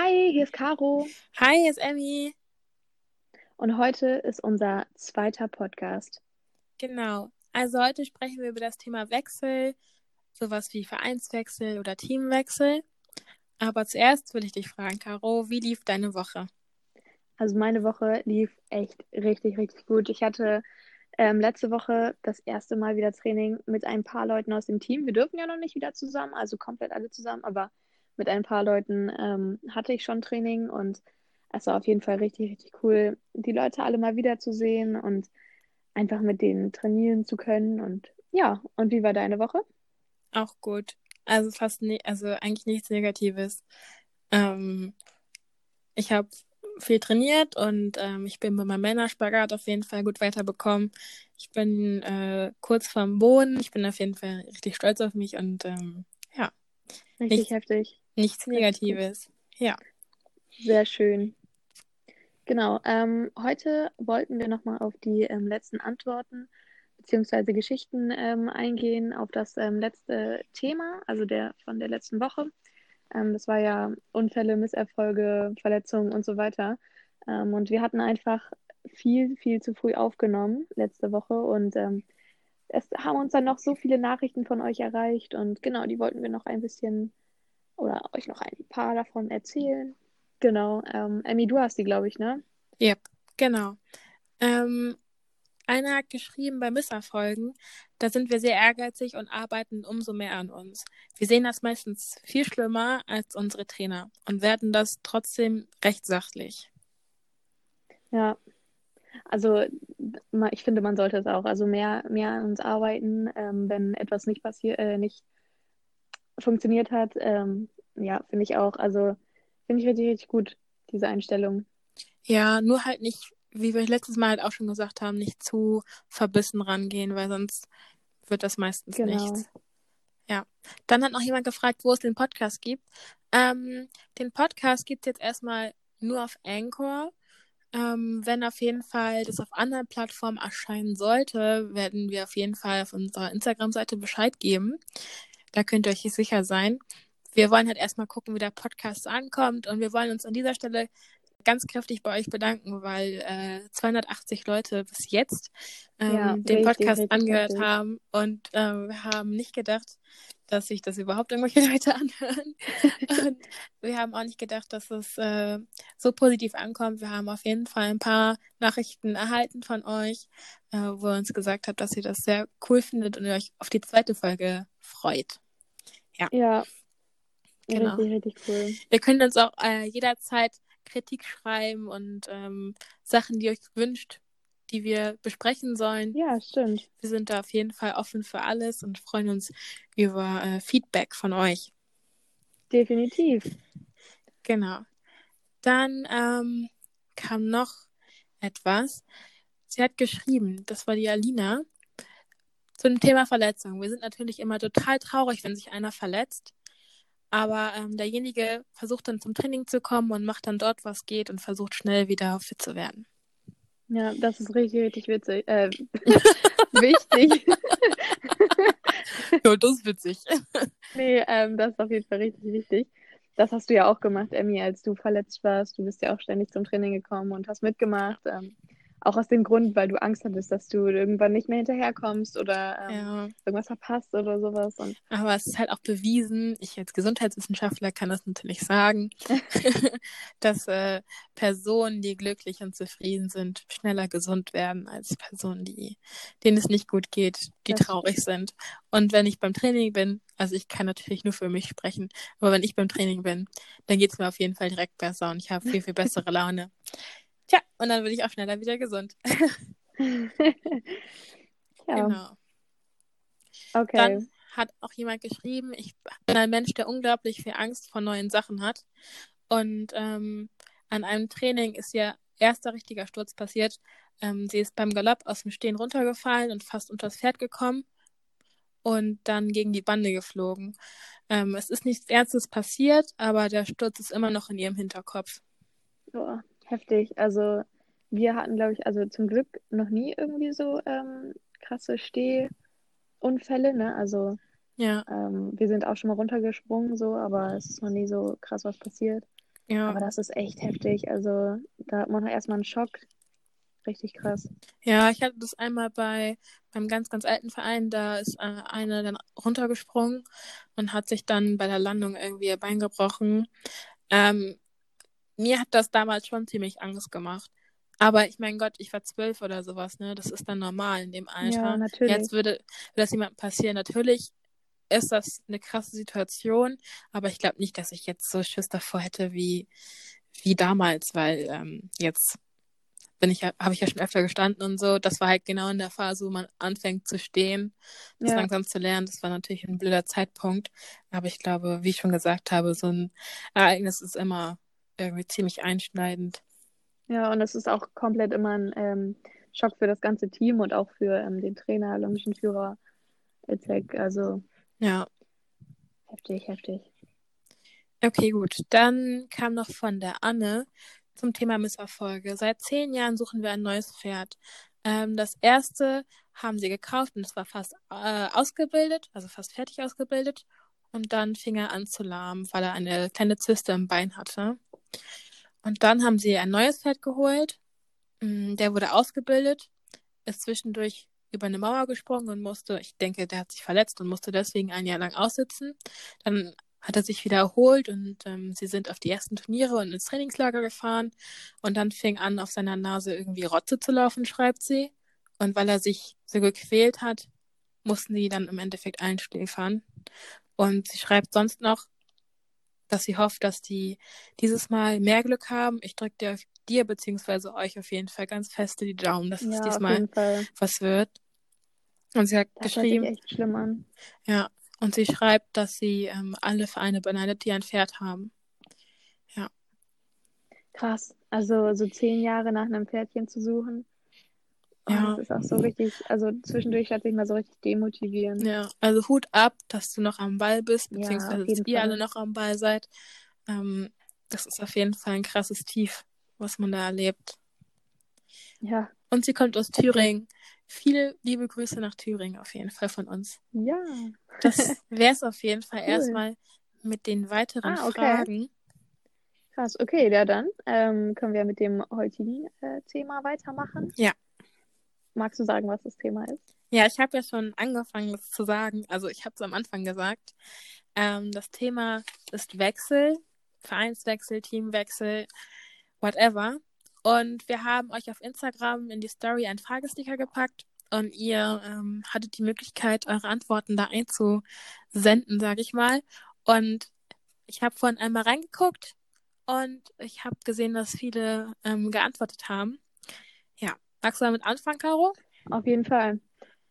Hi, hier ist Caro Hi, hier ist Emmy. und heute ist unser zweiter Podcast. Genau. Also heute sprechen wir über das Thema Wechsel, sowas wie Vereinswechsel oder Teamwechsel. Aber zuerst will ich dich fragen, Caro, wie lief deine Woche? Also meine Woche lief echt richtig, richtig gut. Ich hatte ähm, letzte Woche das erste Mal wieder Training mit ein paar Leuten aus dem Team. Wir dürfen ja noch nicht wieder zusammen, also komplett alle zusammen, aber mit ein paar Leuten ähm, hatte ich schon Training und es war auf jeden Fall richtig, richtig cool, die Leute alle mal wiederzusehen und einfach mit denen trainieren zu können. Und ja, und wie war deine Woche? Auch gut. Also fast nicht, also eigentlich nichts Negatives. Ähm, ich habe viel trainiert und ähm, ich bin mit meinem Männerspagat auf jeden Fall gut weiterbekommen. Ich bin äh, kurz vorm Boden. Ich bin auf jeden Fall richtig stolz auf mich und ähm, ja, Richtig Nicht- heftig. Nichts. Negatives. Ja. Sehr schön. Genau, ähm, heute wollten wir nochmal auf die ähm, letzten Antworten beziehungsweise Geschichten ähm, eingehen, auf das ähm, letzte Thema, also der von der letzten Woche. Ähm, das war ja Unfälle, Misserfolge, Verletzungen und so weiter. Ähm, und wir hatten einfach viel, viel zu früh aufgenommen letzte Woche und es haben uns dann noch so viele Nachrichten von euch erreicht und genau, die wollten wir noch ein bisschen oder euch noch ein paar davon erzählen. Genau. Ähm, Emmy, du hast die, glaube ich, ne? Yep, genau. Ähm, einer hat geschrieben, bei Misserfolgen, da sind wir sehr ehrgeizig und arbeiten umso mehr an uns. Wir sehen das meistens viel schlimmer als unsere Trainer und werden das trotzdem recht sachlich. Ja. Also ich finde, man sollte es auch. Also mehr, mehr an uns arbeiten, ähm, wenn etwas nicht passiert, äh, nicht funktioniert hat. Ähm, ja, finde ich auch. Also finde ich richtig, richtig gut, diese Einstellung. Ja, nur halt nicht, wie wir letztes Mal halt auch schon gesagt haben, nicht zu verbissen rangehen, weil sonst wird das meistens Genau. nichts. Ja. Dann hat noch jemand gefragt, wo es den Podcast gibt. Ähm, den Podcast gibt es jetzt erstmal nur auf Anchor. Ähm, wenn auf jeden Fall das auf anderen Plattformen erscheinen sollte, werden wir auf jeden Fall auf unserer Instagram-Seite Bescheid geben. Da könnt ihr euch sicher sein. Wir wollen halt erstmal gucken, wie der Podcast ankommt und wir wollen uns an dieser Stelle ganz kräftig bei euch bedanken, weil äh, 280 Leute bis jetzt ähm, Ja, den richtig, Podcast richtig angehört heftig. haben und ähm, wir haben nicht gedacht, dass sich das überhaupt irgendwelche Leute anhören. und wir haben auch nicht gedacht, dass es äh, so positiv ankommt. Wir haben auf jeden Fall ein paar Nachrichten erhalten von euch, äh, wo ihr uns gesagt habt, dass ihr das sehr cool findet und ihr euch auf die zweite Folge freut. Ja, Genau. richtig, richtig cool. Ihr könnt uns auch äh, jederzeit Kritik schreiben und ähm, Sachen, die euch wünscht, die wir besprechen sollen. Ja, stimmt. Wir sind da auf jeden Fall offen für alles und freuen uns über äh, Feedback von euch. Definitiv. Genau. Dann ähm, kam noch etwas. Sie hat geschrieben, das war die Alina, zu dem Thema Verletzung. Wir sind natürlich immer total traurig, wenn sich einer verletzt. Aber ähm, derjenige versucht dann zum Training zu kommen und macht dann dort, was geht und versucht schnell wieder fit zu werden. Ja, das ist richtig, richtig witzig. Äh, wichtig. Ja, das ist witzig. Nee, ähm, das ist auf jeden Fall richtig wichtig. Das hast du ja auch gemacht, Emmy, als du verletzt warst. Du bist ja auch ständig zum Training gekommen und hast mitgemacht. Ähm, auch aus dem Grund, weil du Angst hattest, dass du irgendwann nicht mehr hinterherkommst oder ähm, Ja, irgendwas verpasst oder sowas. Und aber es ist halt auch bewiesen, ich als Gesundheitswissenschaftler kann das natürlich sagen, dass äh, Personen, die glücklich und zufrieden sind, schneller gesund werden als Personen, die, denen es nicht gut geht, die Das traurig sind. Und wenn ich beim Training bin, also ich kann natürlich nur für mich sprechen, aber wenn ich beim Training bin, dann geht es mir auf jeden Fall direkt besser und ich habe viel, viel bessere Laune. Tja, und dann bin ich auch schneller wieder gesund. ja, Genau. okay. Dann hat auch jemand geschrieben, ich bin ein Mensch, der unglaublich viel Angst vor neuen Sachen hat. Und ähm, an einem Training ist ihr erster richtiger Sturz passiert. Ähm, sie ist beim Galopp aus dem Stehen runtergefallen und fast unter das Pferd gekommen und dann gegen die Bande geflogen. Ähm, es ist nichts Ernstes passiert, aber der Sturz ist immer noch in ihrem Hinterkopf. Boah, heftig. Also wir hatten, glaube ich, also zum Glück noch nie irgendwie so ähm, krasse Stehunfälle, ne? Also Ja, ähm, wir sind auch schon mal runtergesprungen, so, aber es ist noch nie so krass was passiert. Ja. Aber das ist echt heftig. Also da hat man erstmal einen Schock. Richtig krass. Ja, ich hatte das einmal bei beim ganz, ganz alten Verein. Da ist äh, eine dann runtergesprungen und hat sich dann bei der Landung irgendwie ihr Bein gebrochen. Ähm, mir hat das damals schon ziemlich Angst gemacht. Aber ich mein Gott, ich war zwölf oder sowas, ne? Das ist dann normal in dem Alter. Ja, natürlich. Jetzt würde, würde das jemandem passieren. Natürlich ist das eine krasse Situation, aber ich glaube nicht, dass ich jetzt so Schiss davor hätte wie, wie damals, weil ähm, jetzt bin ich ja, habe ich ja schon öfter gestanden und so. Das war halt genau in der Phase, wo man anfängt zu stehen, das Ja. langsam zu lernen. Das war natürlich ein blöder Zeitpunkt. Aber ich glaube, wie ich schon gesagt habe, so ein Ereignis ist immer irgendwie ziemlich einschneidend. Ja, und es ist auch komplett immer ein ähm, Schock für das ganze Team und auch für ähm, den Trainer, olympischen Führer, Itzek. Also Ja. heftig, heftig. Okay, gut. Dann kam noch von der Anne zum Thema Misserfolge. Seit zehn Jahren suchen wir ein neues Pferd. Ähm, das erste haben sie gekauft und es war fast äh, ausgebildet, also fast fertig ausgebildet. Und dann fing er an zu lahmen, weil er eine kleine Zyste im Bein hatte. Und dann haben sie ein neues Pferd geholt. Mm, Der wurde ausgebildet, ist zwischendurch über eine Mauer gesprungen und musste, ich denke, der hat sich verletzt und musste deswegen ein Jahr lang aussitzen. Dann hat er sich wieder erholt und ähm, sie sind auf die ersten Turniere und ins Trainingslager gefahren. Und dann fing an, auf seiner Nase irgendwie Rotze zu laufen, schreibt sie. Und weil er sich so gequält hat, mussten die dann im Endeffekt einschläfern. Und sie schreibt sonst noch, dass sie hofft, dass die dieses Mal mehr Glück haben. Ich drücke dir, dir beziehungsweise euch auf jeden Fall ganz feste die Daumen, dass es Ja, auf diesmal was wird. Und sie hat Das hört sich geschrieben, echt schlimm an. ja, und sie schreibt, dass sie ähm, alle Vereine beneidet, die ein Pferd haben. Krass. Also so zehn Jahre nach einem Pferdchen zu suchen. Oh, Ja. Das ist auch so richtig, also zwischendurch hat sich mal so richtig demotivieren. Ja, also Hut ab, dass du noch am Ball bist, Ja, beziehungsweise jeden dass ihr Fall. alle noch am Ball seid. Ähm, das ist auf jeden Fall ein krasses Tief, was man da erlebt. Ja, Und sie kommt aus Thüringen. Viele liebe Grüße nach Thüringen auf jeden Fall von uns. ja. Das wäre es auf jeden Fall Cool. erstmal mit den weiteren Ah, okay. Fragen. Krass. Okay, ja dann ähm, können wir mit dem heutigen äh, Thema weitermachen. Ja. Magst du sagen, was das Thema ist? Ja, ich habe ja schon angefangen, das zu sagen. Also ich habe es am Anfang gesagt. Ähm, das Thema ist Wechsel, Vereinswechsel, Teamwechsel, whatever. Und wir haben euch auf Instagram in die Story einen Fragesticker gepackt und ihr ähm, hattet die Möglichkeit, eure Antworten da einzusenden, sage ich mal. Und ich habe vorhin einmal reingeguckt und ich habe gesehen, dass viele ähm, geantwortet haben. Ja, magst du damit anfangen, Caro? Auf jeden Fall.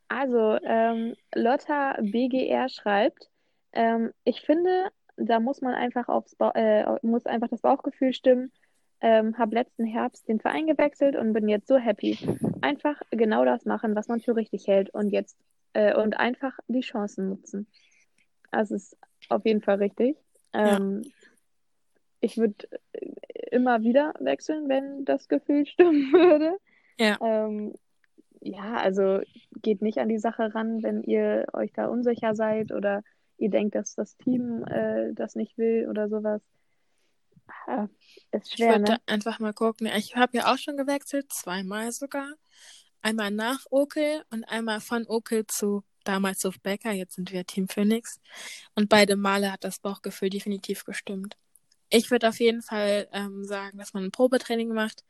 Also, ähm, Lotta BGR schreibt, ähm, ich finde, da muss man einfach aufs Bau äh, muss einfach das Bauchgefühl stimmen. Ähm, habe letzten Herbst den Verein gewechselt und bin jetzt so happy. Einfach genau das machen, was man für richtig hält und jetzt äh, und einfach die Chancen nutzen. Also es ist auf jeden Fall richtig. Ja. Ähm, ich würde immer wieder wechseln, wenn das Gefühl stimmen würde. Ja. Ähm, ja, also geht nicht an die Sache ran, wenn ihr euch da unsicher seid oder ihr denkt, dass das Team äh, das nicht will oder sowas. Ah, ist Ich schwer, wollte ne? einfach mal gucken. Ich habe ja auch schon gewechselt, zweimal sogar. Einmal nach Okel und einmal von Okel zu damals auf Becker. Jetzt sind wir Team Phoenix. Und beide Male hat das Bauchgefühl definitiv gestimmt. Ich würde auf jeden Fall ähm, sagen, dass man ein Probetraining macht.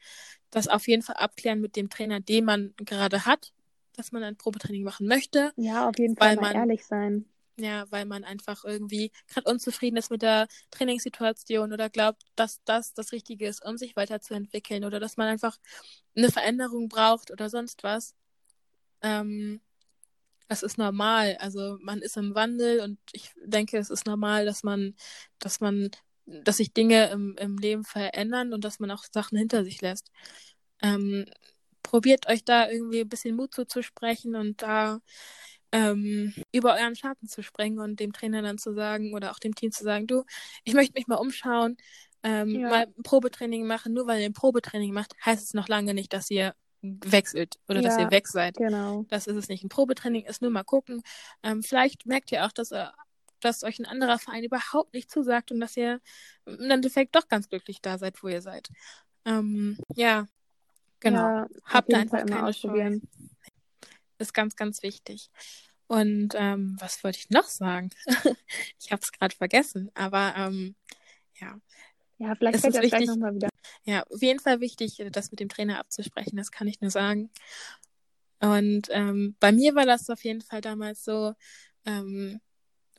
Das auf jeden Fall abklären mit dem Trainer, den man gerade hat, dass man ein Probetraining machen möchte. Ja, auf jeden Fall Weil mal man- ehrlich sein. Ja, weil man einfach irgendwie gerade unzufrieden ist mit der Trainingssituation oder glaubt, dass das das Richtige ist, um sich weiterzuentwickeln oder dass man einfach eine Veränderung braucht oder sonst was. Ähm, das ist normal. Also man ist im Wandel und ich denke, es ist normal, dass man, dass man, dass sich Dinge im, im Leben verändern und dass man auch Sachen hinter sich lässt. Ähm, probiert euch da irgendwie ein bisschen Mut zuzusprechen und da ähm, über euren Schatten zu sprengen und dem Trainer dann zu sagen oder auch dem Team zu sagen, du, ich möchte mich mal umschauen, ähm, Ja. mal ein Probetraining machen. Nur weil ihr ein Probetraining macht, heißt es noch lange nicht, dass ihr wechselt oder dass Ja. ihr weg seid. Genau. Das ist es nicht. Ein Probetraining ist nur mal gucken. Ähm, vielleicht merkt ihr auch, dass ihr dass euch ein anderer Verein überhaupt nicht zusagt und dass ihr im Endeffekt doch ganz glücklich da seid, wo ihr seid. Ähm, ja, genau. Ja, Habt da einfach keine Chance. Ist ganz, ganz wichtig. Und ähm, was wollte ich noch sagen? ich habe es gerade vergessen, aber ähm, ja. Ja, vielleicht fällt das wichtig, gleich nochmal wieder. Ja, auf jeden Fall wichtig, das mit dem Trainer abzusprechen, das kann ich nur sagen. Und ähm, bei mir war das auf jeden Fall damals so, ähm,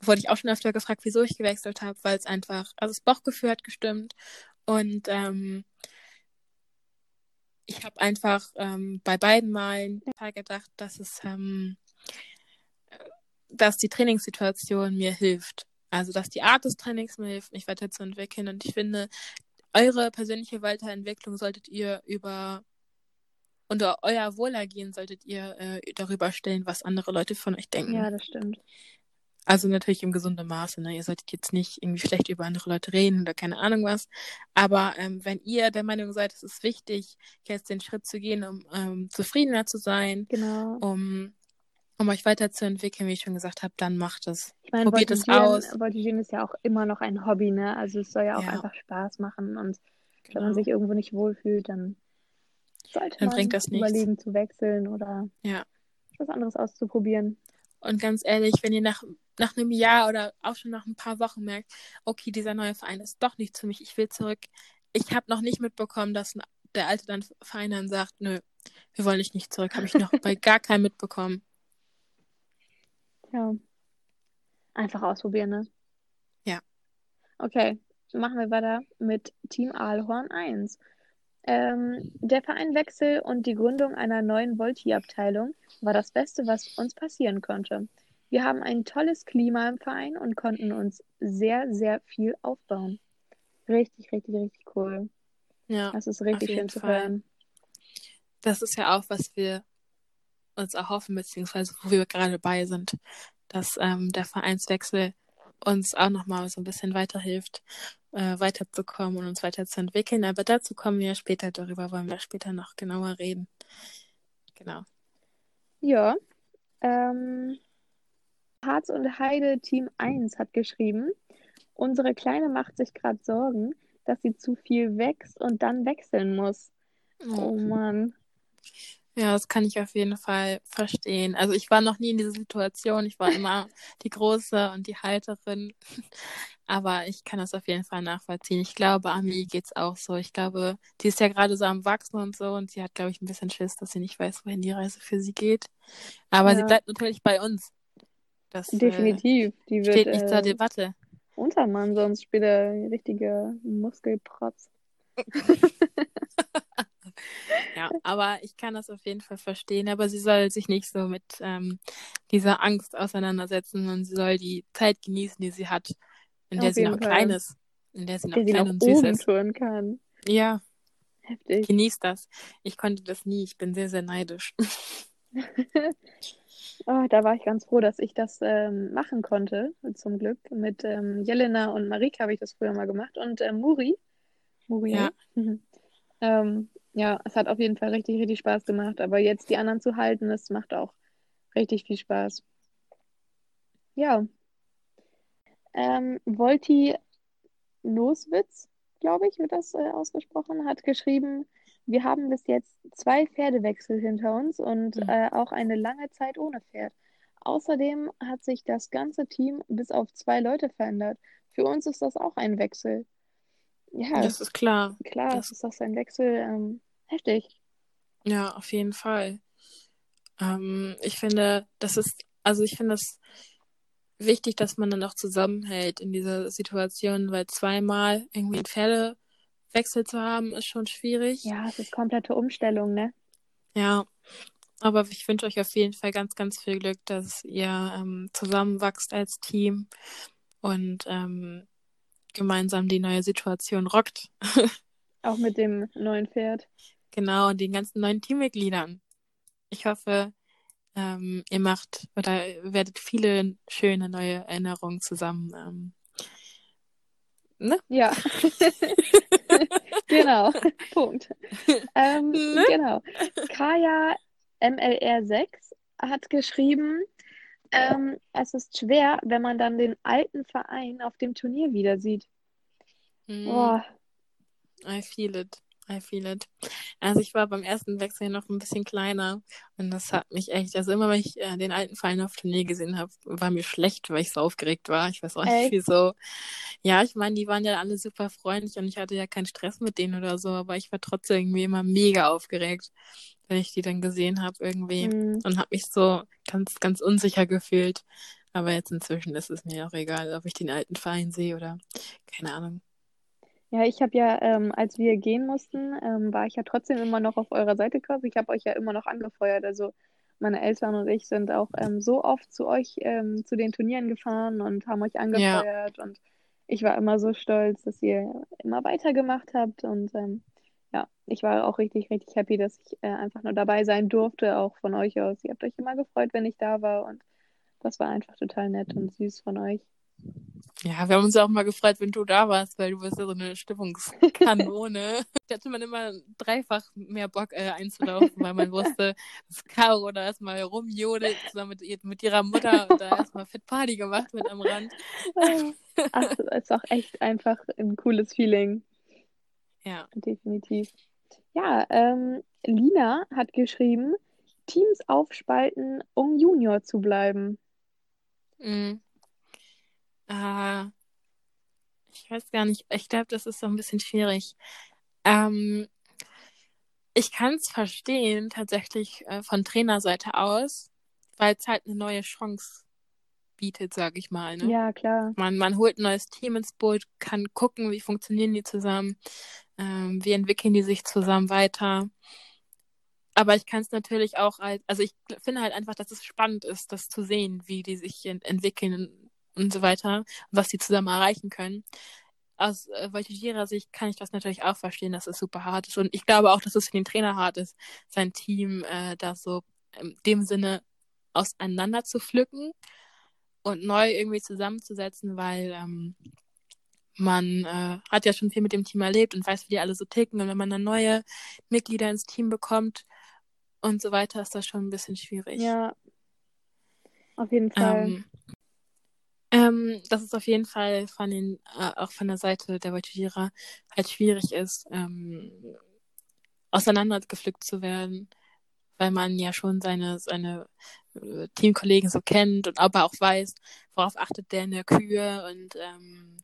wurde ich auch schon öfter gefragt, wieso ich gewechselt habe, weil es einfach, also das Bauchgefühl hat gestimmt und ähm, ich habe einfach ähm, bei beiden Malen gedacht, dass es, ähm, dass die Trainingssituation mir hilft. Also, dass die Art des Trainings mir hilft, mich weiterzuentwickeln. Und ich finde, eure persönliche Weiterentwicklung solltet ihr über und euer Wohlergehen solltet ihr äh, darüber stellen, was andere Leute von euch denken. Ja, das stimmt. Also natürlich im gesunden Maße. Ne? Ihr solltet jetzt nicht irgendwie schlecht über andere Leute reden oder keine Ahnung was. Aber ähm, wenn ihr der Meinung seid, es ist wichtig, jetzt den Schritt zu gehen, um ähm, zufriedener zu sein, genau. um, um euch weiterzuentwickeln, wie ich schon gesagt habe, dann macht es. Ich meine, Probiert es aus. Voltigieren ist ja auch immer noch ein Hobby, ne? Also es soll ja auch ja. einfach Spaß machen. Und genau. wenn man genau. sich irgendwo nicht wohlfühlt, dann sollte dann man überlegen nichts. zu wechseln oder ja. was anderes auszuprobieren. Und ganz ehrlich, wenn ihr nach nach einem Jahr oder auch schon nach ein paar Wochen merkt, okay, dieser neue Verein ist doch nichts für mich, ich will zurück. Ich habe noch nicht mitbekommen, dass der alte dann Verein dann sagt, nö, wir wollen dich nicht zurück. Habe ich noch bei gar keinem mitbekommen. Ja. Einfach ausprobieren, ne? Ja. Okay, machen wir weiter mit Team Aalhorn 1. Ähm, der Vereinwechsel und die Gründung einer neuen Volti-Abteilung war das Beste, was uns passieren konnte. Wir haben ein tolles Klima im Verein und konnten uns sehr, sehr viel aufbauen. Richtig, richtig, richtig cool. Ja. Das ist richtig schön zu hören. Das ist ja auch, was wir uns erhoffen, beziehungsweise wo wir gerade bei sind, dass ähm, der Vereinswechsel uns auch nochmal so ein bisschen weiterhilft, äh, weiterzukommen und uns weiterzuentwickeln. Aber dazu kommen wir später, darüber wollen wir später noch genauer reden. Genau. Ja. Ähm, Harz und Heide Team 1 hat geschrieben, unsere Kleine macht sich gerade Sorgen, dass sie zu viel wächst und dann wechseln muss. Oh Mann. Ja, das kann ich auf jeden Fall verstehen. Also ich war noch nie in dieser Situation. Ich war immer die Große und die Halterin. Aber ich kann das auf jeden Fall nachvollziehen. Ich glaube, Ami geht's auch so. Ich glaube, die ist ja gerade so am Wachsen und so und sie hat, glaube ich, ein bisschen Schiss, dass sie nicht weiß, wohin die Reise für sie geht. Aber ja. sie bleibt natürlich bei uns. Das, Definitiv. Die wird, steht nicht äh, zur Debatte. Untermann, sonst später ein richtiger Muskelprotz. ja, aber ich kann das auf jeden Fall verstehen. Aber sie soll sich nicht so mit ähm, dieser Angst auseinandersetzen und sie soll die Zeit genießen, die sie hat, in der auf sie noch Fall. klein ist. In der sie noch der klein sie noch und süß ist. Kann. Ja. Heftig. Genießt das. Ich konnte das nie. Ich bin sehr, sehr neidisch. Oh, da war ich ganz froh, dass ich das ähm, machen konnte, zum Glück. Mit ähm, Jelena und Marika habe ich das früher mal gemacht und äh, Muri. Muri, ja. ähm, ja, es hat auf jeden Fall richtig, richtig Spaß gemacht. Aber jetzt die anderen zu halten, das macht auch richtig viel Spaß. Ja. Ähm, Volti Loswitz, glaube ich, wird das äh, ausgesprochen, hat geschrieben, wir haben bis jetzt zwei Pferdewechsel hinter uns und mhm. äh, auch eine lange Zeit ohne Pferd. Außerdem hat sich das ganze Team bis auf zwei Leute verändert. Für uns ist das auch ein Wechsel. Ja, das ist klar. Klar, das ist das ein Wechsel. Ähm, heftig. Ja, auf jeden Fall. Ähm, ich finde, das ist, also ich finde es wichtig, dass man dann auch zusammenhält in dieser Situation, weil zweimal irgendwie ein Pferde Wechsel zu haben, ist schon schwierig. Ja, es ist komplette Umstellung, ne? Ja, aber ich wünsche euch auf jeden Fall ganz, ganz viel Glück, dass ihr ähm, zusammenwachst als Team und ähm, gemeinsam die neue Situation rockt. Auch mit dem neuen Pferd. Genau, und den ganzen neuen Teammitgliedern. Ich hoffe, ähm, ihr macht oder werdet viele schöne neue Erinnerungen zusammen ähm, Ne? Ja. genau. Punkt. Ähm, ne? Genau. Kaya MLR6 hat geschrieben, ähm, es ist schwer, wenn man dann den alten Verein auf dem Turnier wieder sieht. Mm, Boah, I feel it. I feel it. Also ich war beim ersten Wechsel noch ein bisschen kleiner und das hat mich echt, also immer wenn ich äh, den alten Verein auf Turnier gesehen habe, war mir schlecht, weil ich so aufgeregt war. Ich weiß auch nicht wieso. Ja, ich meine, die waren ja alle super freundlich und ich hatte ja keinen Stress mit denen oder so, aber ich war trotzdem irgendwie immer mega aufgeregt, wenn ich die dann gesehen habe irgendwie hm, und habe mich so ganz, ganz unsicher gefühlt. Aber jetzt inzwischen ist es mir auch egal, ob ich den alten Verein sehe oder keine Ahnung. Ja, ich habe ja, ähm, als wir gehen mussten, ähm, war ich ja trotzdem immer noch auf eurer Seite quasi. Ich habe euch ja immer noch angefeuert. Also meine Eltern und ich sind auch ähm, so oft zu euch ähm, zu den Turnieren gefahren und haben euch Ja, angefeuert. Und ich war immer so stolz, dass ihr immer weitergemacht habt. Und ähm, ja, ich war auch richtig, richtig happy, dass ich äh, einfach nur dabei sein durfte, auch von euch aus. Ihr habt euch immer gefreut, wenn ich da war. Und das war einfach total nett und süß von euch. Ja, wir haben uns auch mal gefreut, wenn du da warst, weil du bist ja so eine Stimmungskanone. Da hatte man immer dreifach mehr Bock äh, einzulaufen, weil man wusste, dass Caro da erstmal rumjodelt zusammen mit, mit ihrer Mutter und da erstmal Fit Party gemacht wird am Rand. Ach, das ist auch echt einfach ein cooles Feeling. Ja. Definitiv. Ja, ähm, Lina hat geschrieben, Teams aufspalten, um Junior zu bleiben. Mm. Äh, ich weiß gar nicht. Ich glaube, das ist so ein bisschen schwierig. Ähm, ich kann es verstehen, tatsächlich äh, von Trainerseite aus, weil es halt eine neue Chance bietet, sage ich mal. Ne? Ja, klar. Man, man holt ein neues Team ins Boot, kann gucken, wie funktionieren die zusammen, ähm, wie entwickeln die sich zusammen weiter. Aber ich kann es natürlich auch als, also ich finde halt einfach, dass es spannend ist, das zu sehen, wie die sich ent entwickeln und so weiter, was die zusammen erreichen können. Aus äh, voltigierer Sicht kann ich das natürlich auch verstehen, dass es super hart ist. Und ich glaube auch, dass es für den Trainer hart ist, sein Team äh, da so in dem Sinne auseinander zu pflücken und neu irgendwie zusammenzusetzen, weil ähm, man äh, hat ja schon viel mit dem Team erlebt und weiß, wie die alle so ticken. Und wenn man dann neue Mitglieder ins Team bekommt und so weiter, ist das schon ein bisschen schwierig. Ja, auf jeden Fall. Ähm, ähm, dass es auf jeden Fall von den, äh, auch von der Seite der Voltigierer halt schwierig ist, ähm, auseinandergepflückt zu werden, weil man ja schon seine, seine äh, Teamkollegen so kennt und aber auch weiß, worauf achtet der in der Kühe und ähm,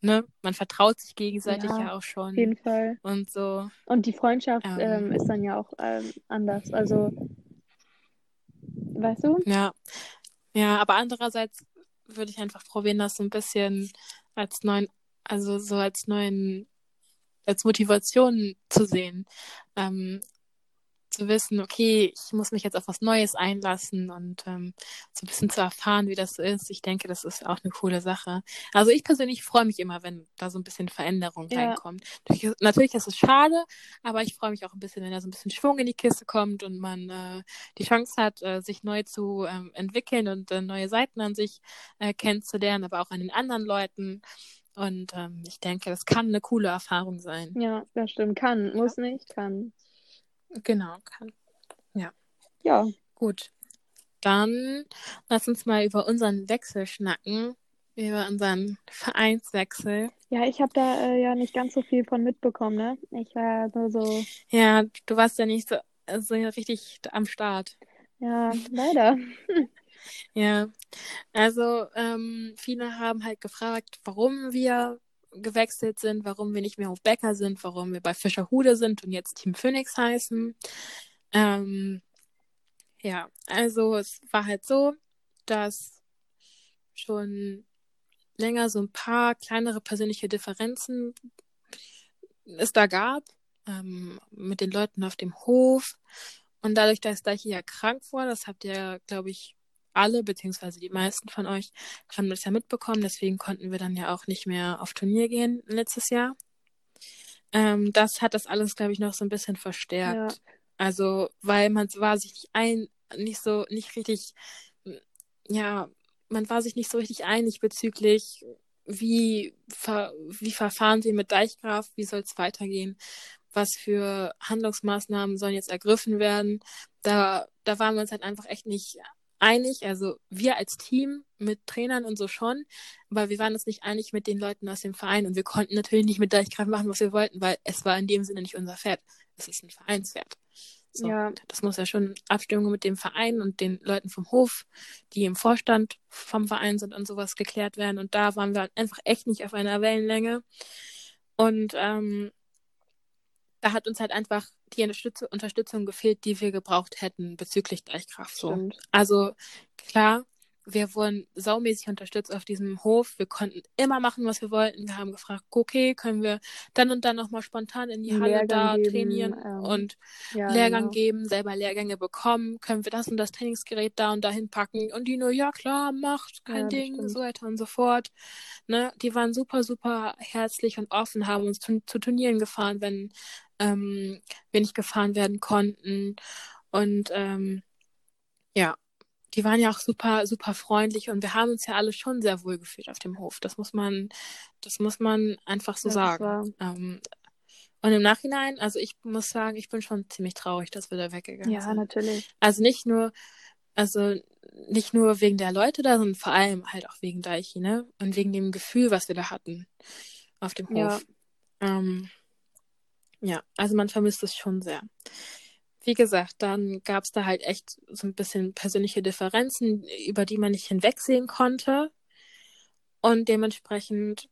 ne, man vertraut sich gegenseitig Ja, ja auch auf schon jeden Fall. und so. Und die Freundschaft ähm, Ähm, ist dann ja auch ähm, anders. Also, weißt du? ja, ja, aber andererseits würde ich einfach probieren, das so ein bisschen als neuen, also so als neuen, als Motivation zu sehen. Ähm, zu wissen, okay, ich muss mich jetzt auf was Neues einlassen und ähm, so ein bisschen zu erfahren, wie das so ist. Ich denke, das ist auch eine coole Sache. Also ich persönlich freue mich immer, wenn da so ein bisschen Veränderung Ja, reinkommt. Natürlich, natürlich ist es schade, aber ich freue mich auch ein bisschen, wenn da so ein bisschen Schwung in die Kiste kommt und man äh, die Chance hat, äh, sich neu zu ähm, entwickeln und äh, neue Seiten an sich äh, kennenzulernen, aber auch an den anderen Leuten. Und ähm, ich denke, das kann eine coole Erfahrung sein. ja, das stimmt. Kann, muss nicht, kann. Genau, kann. Ja, Ja, gut. Dann lass uns mal über unseren Wechsel schnacken, über unseren Vereinswechsel. ja, ich habe da äh, ja nicht ganz so viel von mitbekommen, ne? Ich war nur so, Ja, du warst ja nicht so, so richtig am Start. ja, leider. Ja, also ähm, viele haben halt gefragt, warum wir gewechselt sind, warum wir nicht mehr auf Becker sind, warum wir bei Fischerhude sind und jetzt Team Phoenix heißen. Ähm, ja, also es war halt so, dass schon länger so ein paar kleinere persönliche Differenzen es da gab ähm, mit den Leuten auf dem Hof. Und dadurch, dass ich ja krank war, das habt ihr, glaube ich, alle, beziehungsweise die meisten von euch, haben das ja mitbekommen. Deswegen konnten wir dann ja auch nicht mehr auf Turnier gehen letztes Jahr. Ähm, das hat das alles, glaube ich, noch so ein bisschen Ja, verstärkt. Also, weil man war sich nicht ein, nicht so, nicht richtig, ja, man war sich nicht so richtig einig bezüglich, wie, ver, wie verfahren wir mit Deichgraf, wie soll es weitergehen, was für Handlungsmaßnahmen sollen jetzt ergriffen werden. Da, da waren wir uns halt einfach echt nicht einig, also wir als Team mit Trainern und so schon, aber wir waren uns nicht einig mit den Leuten aus dem Verein und wir konnten natürlich nicht mit Deichkraft machen, was wir wollten, weil es war in dem Sinne nicht unser Pferd. Es ist ein Vereinspferd. So, Ja. Das muss ja schon Abstimmung mit dem Verein und den Leuten vom Hof, die im Vorstand vom Verein sind und sowas geklärt werden. Und da waren wir einfach echt nicht auf einer Wellenlänge. Und ähm, da hat uns halt einfach die Unterstützung, Unterstützung gefehlt, die wir gebraucht hätten bezüglich Deichkraft. So. Also klar, wir wurden saumäßig unterstützt auf diesem Hof. Wir konnten immer machen, was wir wollten. Wir haben gefragt, okay, können wir dann und dann nochmal spontan in die Halle Lehrgang da geben, trainieren ähm, und Ja, Lehrgang genau. geben, selber Lehrgänge bekommen, können wir das und das Trainingsgerät da und dahin packen und die nur, ja klar, macht, kein Ja, Ding, stimmt. so weiter und so fort. Ne? Die waren super, super herzlich und offen, haben uns zu, zu Turnieren gefahren, wenn ähm, wir nicht gefahren werden konnten. Und ähm, ja, die waren ja auch super, super freundlich und wir haben uns ja alle schon sehr wohl gefühlt auf dem Hof. Das muss man, das muss man einfach so Ja, sagen. Ähm, und im Nachhinein, also ich muss sagen, ich bin schon ziemlich traurig, dass wir da weggegangen Ja, sind. natürlich. Also nicht nur, also nicht nur wegen der Leute da, sondern vor allem halt auch wegen Deichi, ne? Und wegen dem Gefühl, was wir da hatten auf dem Hof. Ja. Ähm, ja, also man vermisst es schon sehr. Wie gesagt, dann gab es da halt echt so ein bisschen persönliche Differenzen, über die man nicht hinwegsehen konnte. Und dementsprechend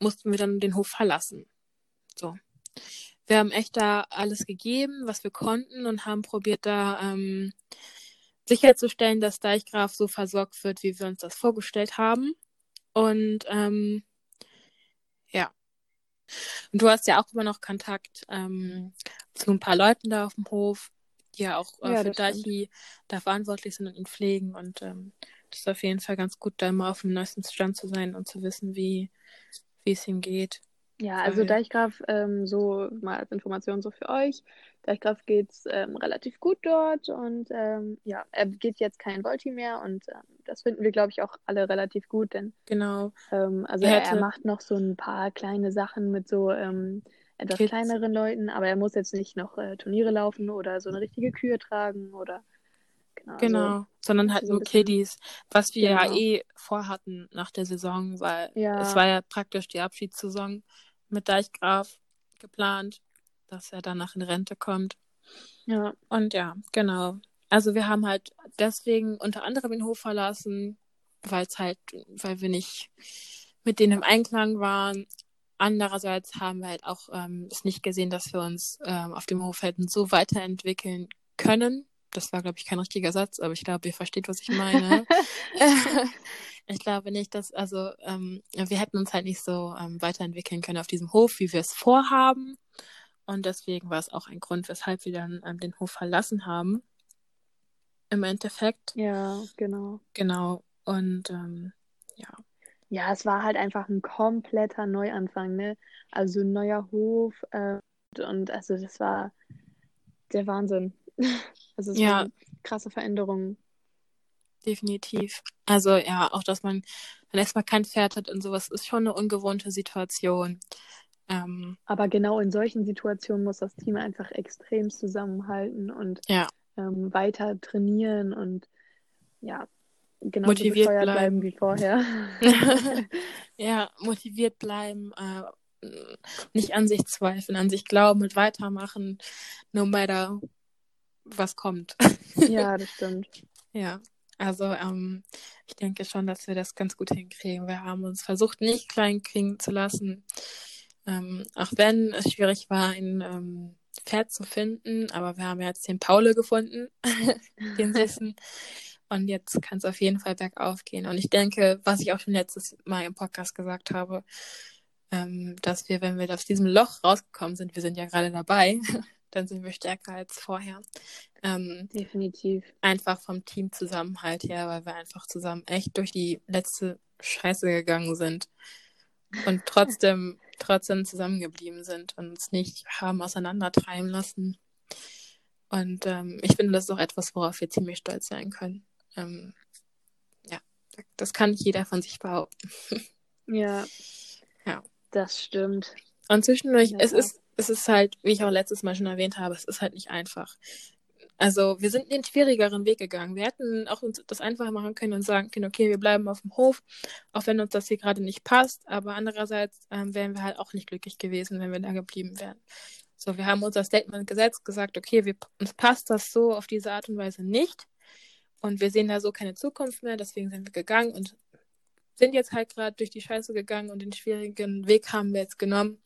mussten wir dann den Hof verlassen. So. Wir haben echt da alles gegeben, was wir konnten und haben probiert, da ähm, sicherzustellen, dass Deichgraf so versorgt wird, wie wir uns das vorgestellt haben. Und ähm. Und du hast ja auch immer noch Kontakt ähm, zu ein paar Leuten da auf dem Hof, die ja auch äh, Ja, für. Deichi da verantwortlich sind und ihn pflegen. Und ähm, das ist auf jeden Fall ganz gut, da immer auf dem neuesten Stand zu sein und zu wissen, wie es ihm geht. Ja, also Deichgraf, ähm, so mal als Information so für euch. Deichgraf geht's ähm, relativ gut dort und ähm, ja, er geht jetzt kein Volti mehr und ähm, das finden wir, glaube ich, auch alle relativ gut, denn Genau. ähm, also Er er, macht noch so ein paar kleine Sachen mit so ähm, etwas Kids. kleineren Leuten, aber er muss jetzt nicht noch äh, Turniere laufen oder so eine richtige Kühe tragen oder genau. Also, Genau, sondern halt so nur Kiddies, was wir ja Genau. eh vorhatten nach der Saison, weil Ja. es war ja praktisch die Abschiedssaison mit Deichgraf geplant, dass er danach in Rente kommt. ja, Und ja, genau. Also wir haben halt deswegen unter anderem den Hof verlassen, weil es halt, weil wir nicht mit denen im Einklang waren. Andererseits haben wir halt auch ähm, es nicht gesehen, dass wir uns ähm, auf dem Hof hätten so weiterentwickeln können. Das war, glaube ich, kein richtiger Satz, aber ich glaube, ihr versteht, was ich meine. ich glaube nicht, dass, also ähm, wir hätten uns halt nicht so ähm, weiterentwickeln können auf diesem Hof, wie wir es vorhaben. Und deswegen war es auch ein Grund, weshalb wir dann ähm, den Hof verlassen haben. Im Endeffekt. ja, genau. Genau. Und ähm, ja. Ja, es war halt einfach ein kompletter Neuanfang, ne? Also ein neuer Hof äh, und also das war der Wahnsinn. Also es Ja. waren krasse Veränderungen. Definitiv. Also ja, auch dass man dann erstmal kein Pferd hat und sowas ist schon eine ungewohnte Situation. Ähm, Aber genau in solchen Situationen muss das Team einfach extrem zusammenhalten und Ja. ähm, weiter trainieren und ja, genauso Motiviert bleiben. bleiben wie vorher. ja, motiviert bleiben, äh, nicht an sich zweifeln, an sich glauben und weitermachen, no matter was kommt. Ja, das stimmt. Ja, also ähm, ich denke schon, dass wir das ganz gut hinkriegen. Wir haben uns versucht, nicht klein kriegen zu lassen. Ähm, auch wenn es schwierig war, ein ähm, Pferd zu finden, aber wir haben jetzt den Paule gefunden, den Süßen. Und jetzt kann es auf jeden Fall bergauf gehen. Und ich denke, was ich auch schon letztes Mal im Podcast gesagt habe, ähm, dass wir, wenn wir aus diesem Loch rausgekommen sind, wir sind ja gerade dabei, dann sind wir stärker als vorher. Ähm, Definitiv. einfach vom Teamzusammenhalt her, weil wir einfach zusammen echt durch die letzte Scheiße gegangen sind und trotzdem, trotzdem zusammengeblieben sind und uns nicht haben auseinandertreiben lassen. Und ähm, ich finde, das ist auch etwas, worauf wir ziemlich stolz sein können. Ähm, ja, das kann nicht jeder von sich behaupten. Ja. Ja. Das stimmt. Und zwischendurch, Ja, es ist, es ist halt, wie ich auch letztes Mal schon erwähnt habe, es ist halt nicht einfach. Also wir sind den schwierigeren Weg gegangen. Wir hätten auch uns das einfacher machen können und sagen können, okay, wir bleiben auf dem Hof, auch wenn uns das hier gerade nicht passt. Aber andererseits ähm, wären wir halt auch nicht glücklich gewesen, wenn wir da geblieben wären. So, wir haben unser Statement gesetzt, gesagt, okay, wir, uns passt das so auf diese Art und Weise nicht. Und wir sehen da so keine Zukunft mehr, deswegen sind wir gegangen und sind jetzt halt gerade durch die Scheiße gegangen und den schwierigen Weg haben wir jetzt genommen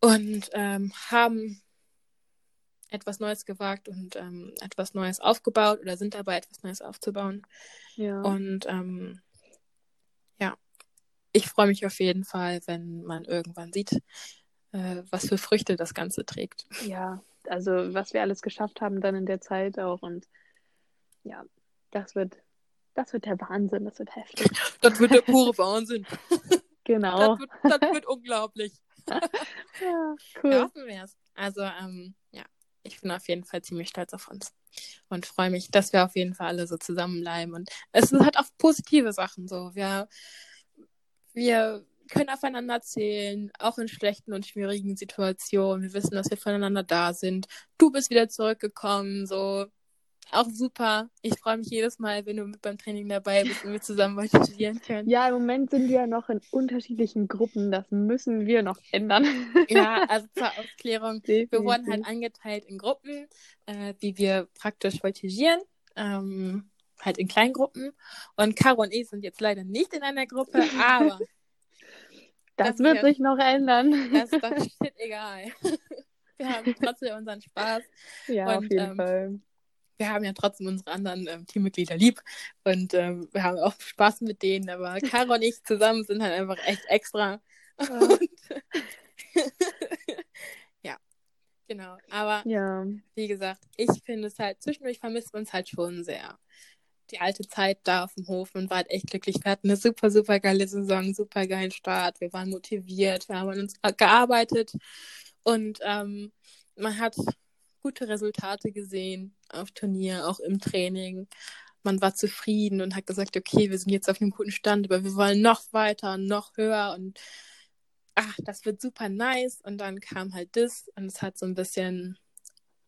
und ähm, haben etwas Neues gewagt und ähm, etwas Neues aufgebaut oder sind dabei, etwas Neues aufzubauen. Ja. Und ähm, ja, ich freue mich auf jeden Fall, wenn man irgendwann sieht, äh, was für Früchte das Ganze trägt. Ja, also was wir alles geschafft haben dann in der Zeit auch und ja, das wird, das wird der Wahnsinn, das wird heftig. Das wird der pure Wahnsinn. Genau. Das wird, das wird unglaublich. Ja, cool. Hoffen wir es. Also, ähm, ich bin auf jeden Fall ziemlich stolz auf uns und freue mich, dass wir auf jeden Fall alle so zusammenbleiben. Und es hat auch positive Sachen so. Wir, wir können aufeinander zählen, auch in schlechten und schwierigen Situationen. Wir wissen, dass wir voneinander da sind. Du bist wieder zurückgekommen, so auch super. Ich freue mich jedes Mal, wenn du mit beim Training dabei bist und wir zusammen weiter studieren können. Ja, im Moment sind wir ja noch in unterschiedlichen Gruppen. Das müssen wir noch ändern. Ja, also zur Aufklärung. Definitiv. Wir wurden halt eingeteilt in Gruppen, äh, die wir praktisch voltigieren. Ähm, halt in Kleingruppen. Und Caro und ich sind jetzt leider nicht in einer Gruppe, aber Das das wird wir- sich noch ändern. das ist doch shit egal. Wir haben trotzdem unseren Spaß. ja, auf und, jeden ähm, Fall. Wir haben ja trotzdem unsere anderen ähm, Teammitglieder lieb und ähm, wir haben auch Spaß mit denen, aber Caro und ich zusammen sind halt einfach echt extra. Und, ja, genau. Aber Ja, wie gesagt, ich finde es halt, zwischendurch vermisst man es halt schon sehr. Die alte Zeit da auf dem Hof, man war halt echt glücklich. Wir hatten eine super, super geile Saison, super geilen Start. Wir waren motiviert, wir haben an uns gearbeitet und ähm, man hat gute Resultate gesehen auf Turnier, auch im Training. Man war zufrieden und hat gesagt, okay, wir sind jetzt auf einem guten Stand, aber wir wollen noch weiter, noch höher und ach, das wird super nice. Und dann kam halt das und es hat so ein bisschen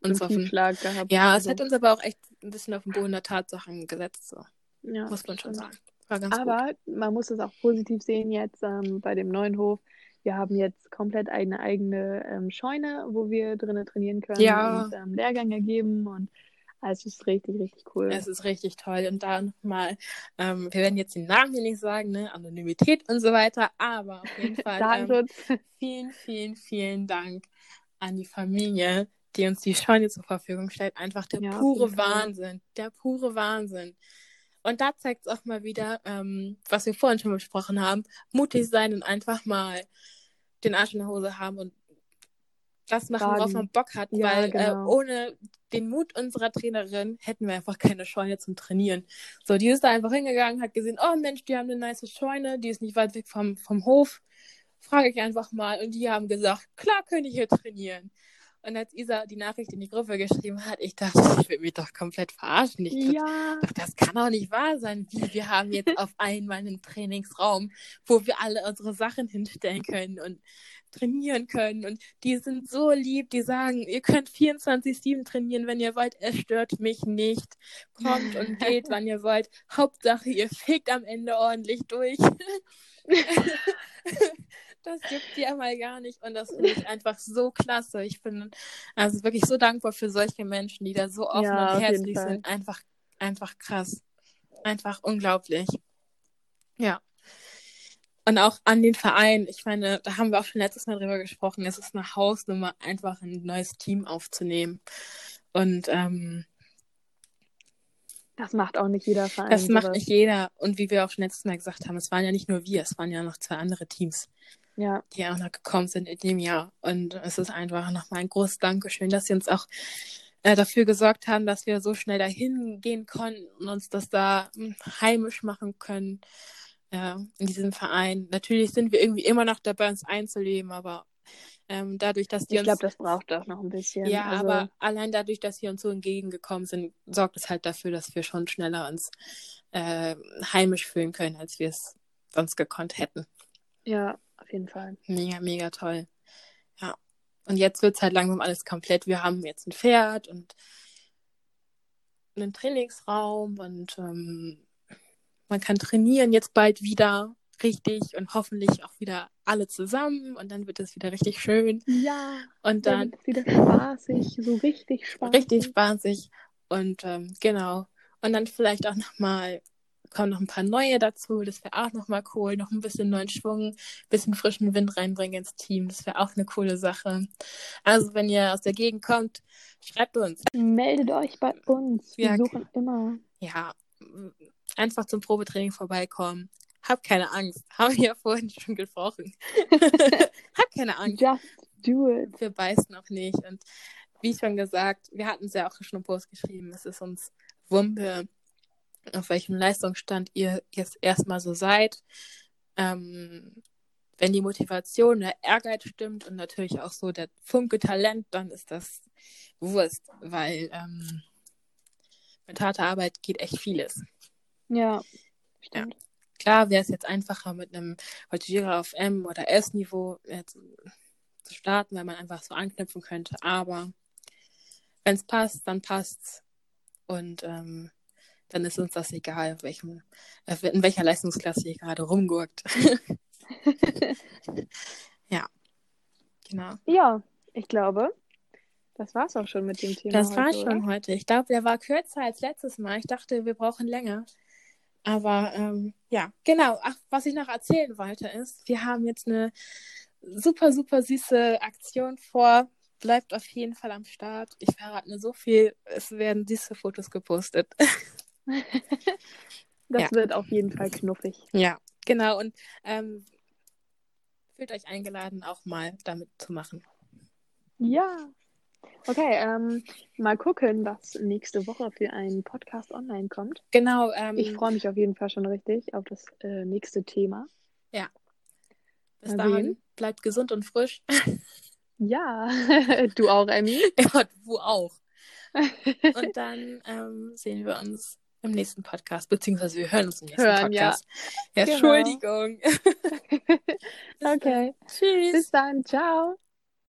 uns auf den, Tiefschlag gehabt. ja, es Also, hat uns aber auch echt ein bisschen auf den Boden der Tatsachen gesetzt, so, ja, muss man schon sagen. Ganz gut. Aber man muss es auch positiv sehen jetzt ähm, bei dem neuen Hof. Wir haben jetzt komplett eine eigene ähm, Scheune, wo wir drinnen trainieren können Ja. und ähm, Lehrgänge geben und also es ist richtig, richtig cool. Es ist richtig toll. Und da nochmal, ähm, wir werden jetzt den Namen hier nicht sagen, ne? Anonymität und so weiter, aber auf jeden Fall ähm, vielen, vielen, vielen Dank an die Familie, die uns die Scheune zur Verfügung stellt. Einfach der Ja, pure. Wahnsinn. Der pure Wahnsinn. Und da zeigt es auch mal wieder, ähm, was wir vorhin schon besprochen haben, mutig sein und einfach mal den Arsch in der Hose haben und das machen, worauf Wagen. man Bock hat, Ja, weil genau. äh, ohne den Mut unserer Trainerin hätten wir einfach keine Scheune zum Trainieren. So, die ist da einfach hingegangen, hat gesehen, oh Mensch, die haben eine nice Scheune, die ist nicht weit weg vom, vom Hof. Frage ich einfach mal. Und die haben gesagt, klar könnt ihr hier trainieren. Und als Isa die Nachricht in die Gruppe geschrieben hat, ich dachte, ich will mich doch komplett verarschen. Ich dachte, Ja, doch, das kann doch nicht wahr sein. Wie, wir haben jetzt auf einmal einen Trainingsraum, wo wir alle unsere Sachen hinstellen können und trainieren können. Und die sind so lieb, die sagen, ihr könnt 24-7 trainieren, wenn ihr wollt. Es stört mich nicht. Kommt und geht, wann ihr wollt. Hauptsache, ihr fegt am Ende ordentlich durch. Das gibt die ja mal gar nicht und das finde ich einfach so klasse. Ich bin also wirklich so dankbar für solche Menschen, die da so offen Ja, und herzlich sind. Einfach, einfach krass. Einfach unglaublich. Ja. Und auch an den Verein. Ich meine, da haben wir auch schon letztes Mal drüber gesprochen. Es ist eine Hausnummer, einfach ein neues Team aufzunehmen. Und ähm, das macht auch nicht jeder Verein. das macht sowas. nicht jeder. Und wie wir auch schon letztes Mal gesagt haben, es waren ja nicht nur wir, es waren ja noch zwei andere Teams. Ja, die auch noch gekommen sind in dem Jahr. Und es ist einfach nochmal ein großes Dankeschön, dass sie uns auch äh, dafür gesorgt haben, dass wir so schnell dahin gehen konnten und uns das da hm, heimisch machen können äh, in diesem Verein. Natürlich sind wir irgendwie immer noch dabei, uns einzuleben, aber ähm, dadurch, dass die ich uns glaube, das braucht auch noch ein bisschen. ja, also, aber allein dadurch, dass sie uns so entgegengekommen sind, sorgt es halt dafür, dass wir schon schneller uns äh, heimisch fühlen können, als wir es sonst gekonnt hätten. Ja, auf jeden Fall. Mega, mega toll. Ja. Und jetzt wird's halt langsam alles komplett. Wir haben jetzt ein Pferd und einen Trainingsraum und ähm, man kann trainieren jetzt bald wieder richtig und hoffentlich auch wieder alle zusammen und dann wird es wieder richtig schön. Ja. Und dann wird wieder spaßig, so richtig spaßig. Richtig spaßig und ähm, genau. Und dann vielleicht auch nochmal kommen noch ein paar neue dazu. Das wäre auch nochmal cool. Noch ein bisschen neuen Schwung, ein bisschen frischen Wind reinbringen ins Team. Das wäre auch eine coole Sache. Also, wenn ihr aus der Gegend kommt, schreibt uns. Meldet euch bei uns. Wir ja, suchen immer. Ja, einfach zum Probetraining vorbeikommen. Hab keine Angst. Haben wir ja vorhin schon gesprochen. Hab keine Angst. Just do it. Wir beißen auch nicht. Und wie schon gesagt, wir hatten es ja auch schon im Post geschrieben. Es ist uns Wumpe, auf welchem Leistungsstand ihr jetzt erstmal so seid. Ähm, wenn die Motivation, der Ehrgeiz stimmt und natürlich auch so der Funke Talent, dann ist das Wurst, weil ähm, mit harter Arbeit geht echt vieles. Ja, stimmt. Ja. Klar wäre es jetzt einfacher mit einem Voltigierer auf M- oder S-Niveau zu starten, weil man einfach so anknüpfen könnte. Aber wenn es passt, dann passt's. Und ähm, dann ist uns das egal, auf welchem, äh, in welcher Leistungsklasse ihr gerade rumgurkt. ja, genau. Ja, ich glaube, das war es auch schon mit dem Thema. Das war schon heute. Ich glaube, der war kürzer als letztes Mal. Ich dachte, wir brauchen länger. Aber ähm, ja, genau. Ach, was ich noch erzählen wollte ist, wir haben jetzt eine super, super süße Aktion vor. Bleibt auf jeden Fall am Start. Ich verrate nur so viel. Es werden süße Fotos gepostet. das ja. wird auf jeden Fall knuffig. Ja, genau. Und ähm, fühlt euch eingeladen, auch mal damit zu machen. Ja. Okay, ähm, mal gucken, was nächste Woche für einen Podcast online kommt. Genau. Ähm, ich freue mich auf jeden Fall schon richtig auf das äh, nächste Thema. Ja. Bis dahin, bleibt gesund und frisch. Ja, du auch, Emmy. Ja, du auch. Und dann ähm, sehen wir uns im nächsten Podcast, beziehungsweise wir hören uns im nächsten hören, Podcast. Ja. ja genau. Entschuldigung. okay. Tschüss. Bis dann. Ciao.